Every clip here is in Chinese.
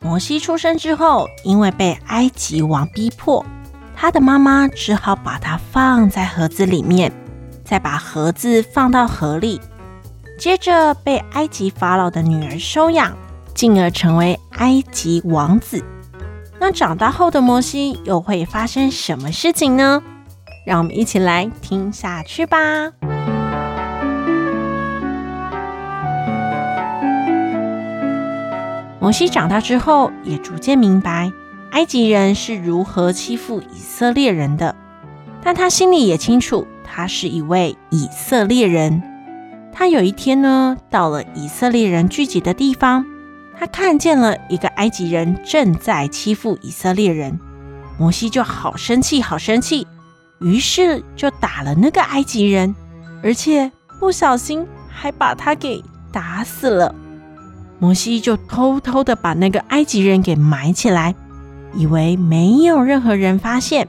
摩西出生之后，因为被埃及王逼迫，他的妈妈只好把他放在盒子里面，再把盒子放到河里，接着被埃及法老的女儿收养，进而成为埃及王子。那长大后的摩西又会发生什么事情呢？让我们一起来听下去吧。摩西长大之后，也逐渐明白埃及人是如何欺负以色列人的，但他心里也清楚，他是一位以色列人。他有一天呢，到了以色列人聚集的地方，他看见了一个埃及人正在欺负以色列人，摩西就好生气，好生气，于是就打了那个埃及人，而且不小心还把他给打死了。摩西就偷偷的把那个埃及人给埋起来，以为没有任何人发现。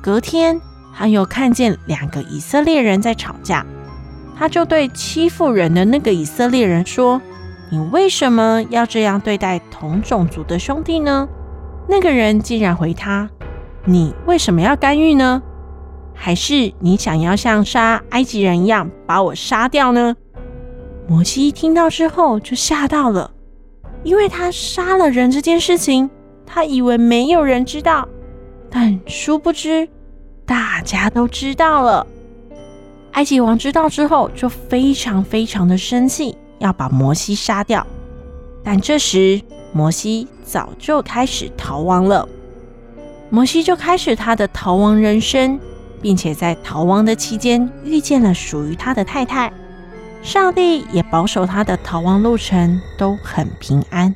隔天，他又看见两个以色列人在吵架，他就对欺负人的那个以色列人说：“你为什么要这样对待同种族的兄弟呢？”那个人竟然回他：“你为什么要干预呢？还是你想要像杀埃及人一样把我杀掉呢？”摩西听到之后就吓到了，因为他杀了人这件事情，他以为没有人知道，但殊不知大家都知道了。埃及王知道之后就非常非常的生气，要把摩西杀掉。但这时摩西早就开始逃亡了，摩西就开始他的逃亡人生，并且在逃亡的期间遇见了属于他的太太。上帝也保守他的逃亡路程都很平安。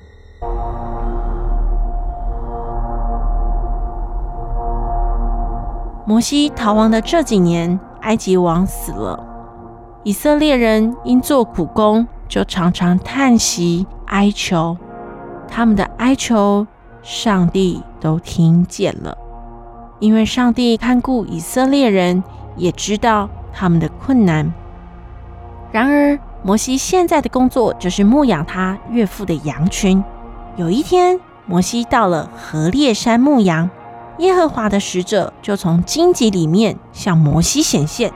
摩西逃亡的这几年，埃及王死了，以色列人因做苦工，就常常叹息哀求，他们的哀求，上帝都听见了，因为上帝看顾以色列人，也知道他们的困难。然而，摩西现在的工作就是牧养他岳父的羊群。有一天，摩西到了何烈山牧羊，耶和华的使者就从荆棘里面向摩西显现。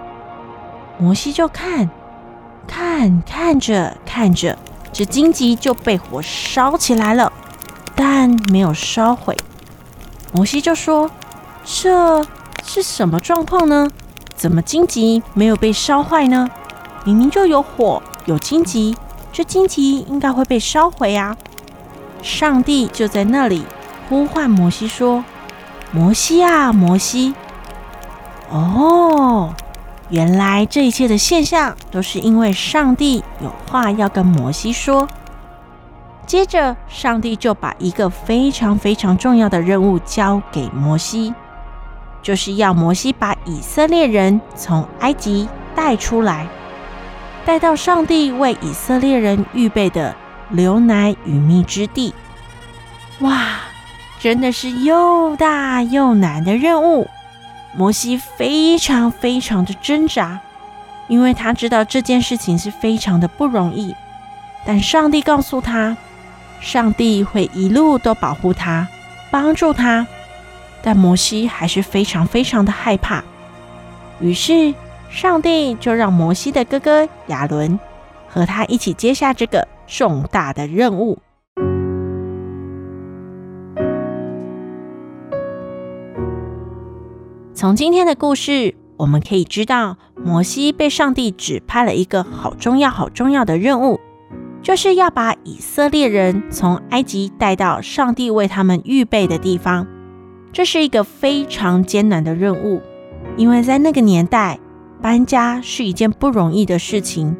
摩西就看，看，看着看着，这荆棘就被火烧起来了，但没有烧毁。摩西就说：“这是什么状况呢？怎么荆棘没有被烧坏呢？”明明就有火，有荆棘，这荆棘应该会被烧毁啊！上帝就在那里呼唤摩西说：“摩西啊，摩西！”哦，原来这一切的现象都是因为上帝有话要跟摩西说。接着，上帝就把一个非常非常重要的任务交给摩西，就是要摩西把以色列人从埃及带出来。带到上帝为以色列人预备的流奶与蜜之地。哇，真的是又大又难的任务。摩西非常非常的挣扎，因为他知道这件事情是非常的不容易。但上帝告诉他，上帝会一路都保护他，帮助他。但摩西还是非常非常的害怕。于是。上帝就让摩西的哥哥亚伦和他一起接下这个重大的任务。从今天的故事，我们可以知道，摩西被上帝指派了一个好重要、好重要的任务，就是要把以色列人从埃及带到上帝为他们预备的地方。这是一个非常艰难的任务，因为在那个年代，搬家是一件不容易的事情，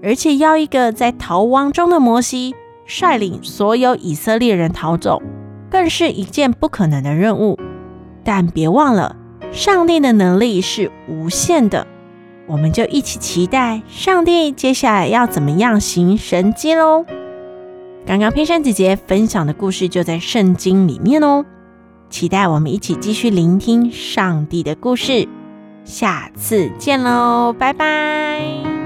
而且要一个在逃亡中的摩西率领所有以色列人逃走，更是一件不可能的任务。但别忘了，上帝的能力是无限的。我们就一起期待上帝接下来要怎么样行神迹喽！刚刚佩珊姐姐分享的故事就在圣经里面哦，期待我们一起继续聆听上帝的故事。下次见喽，拜拜。